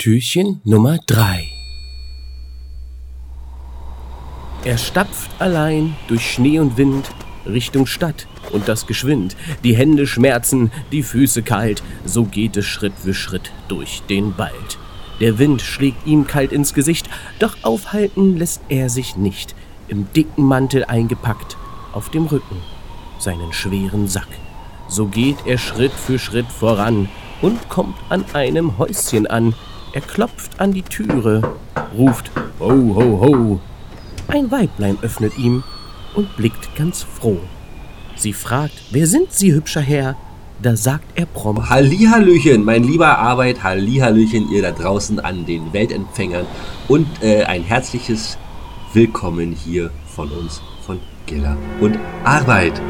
Türchen Nummer 3 Er stapft allein durch Schnee und Wind Richtung Stadt und das geschwind. Die Hände schmerzen, die Füße kalt, so geht es Schritt für Schritt durch den Wald. Der Wind schlägt ihm kalt ins Gesicht, doch aufhalten lässt er sich nicht, im dicken Mantel eingepackt, auf dem Rücken seinen schweren Sack. So geht er Schritt für Schritt voran und kommt an einem Häuschen an. Er klopft an die Türe, ruft Ho, ho, ho. Ein Weiblein öffnet ihm und blickt ganz froh. Sie fragt, wer sind Sie, hübscher Herr? Da sagt er prompt, Hallihallöchen, mein lieber Arbeit, Hallihallöchen, ihr da draußen an den Weltempfängern und äh, ein herzliches Willkommen hier von uns, von Giller und Arbeit.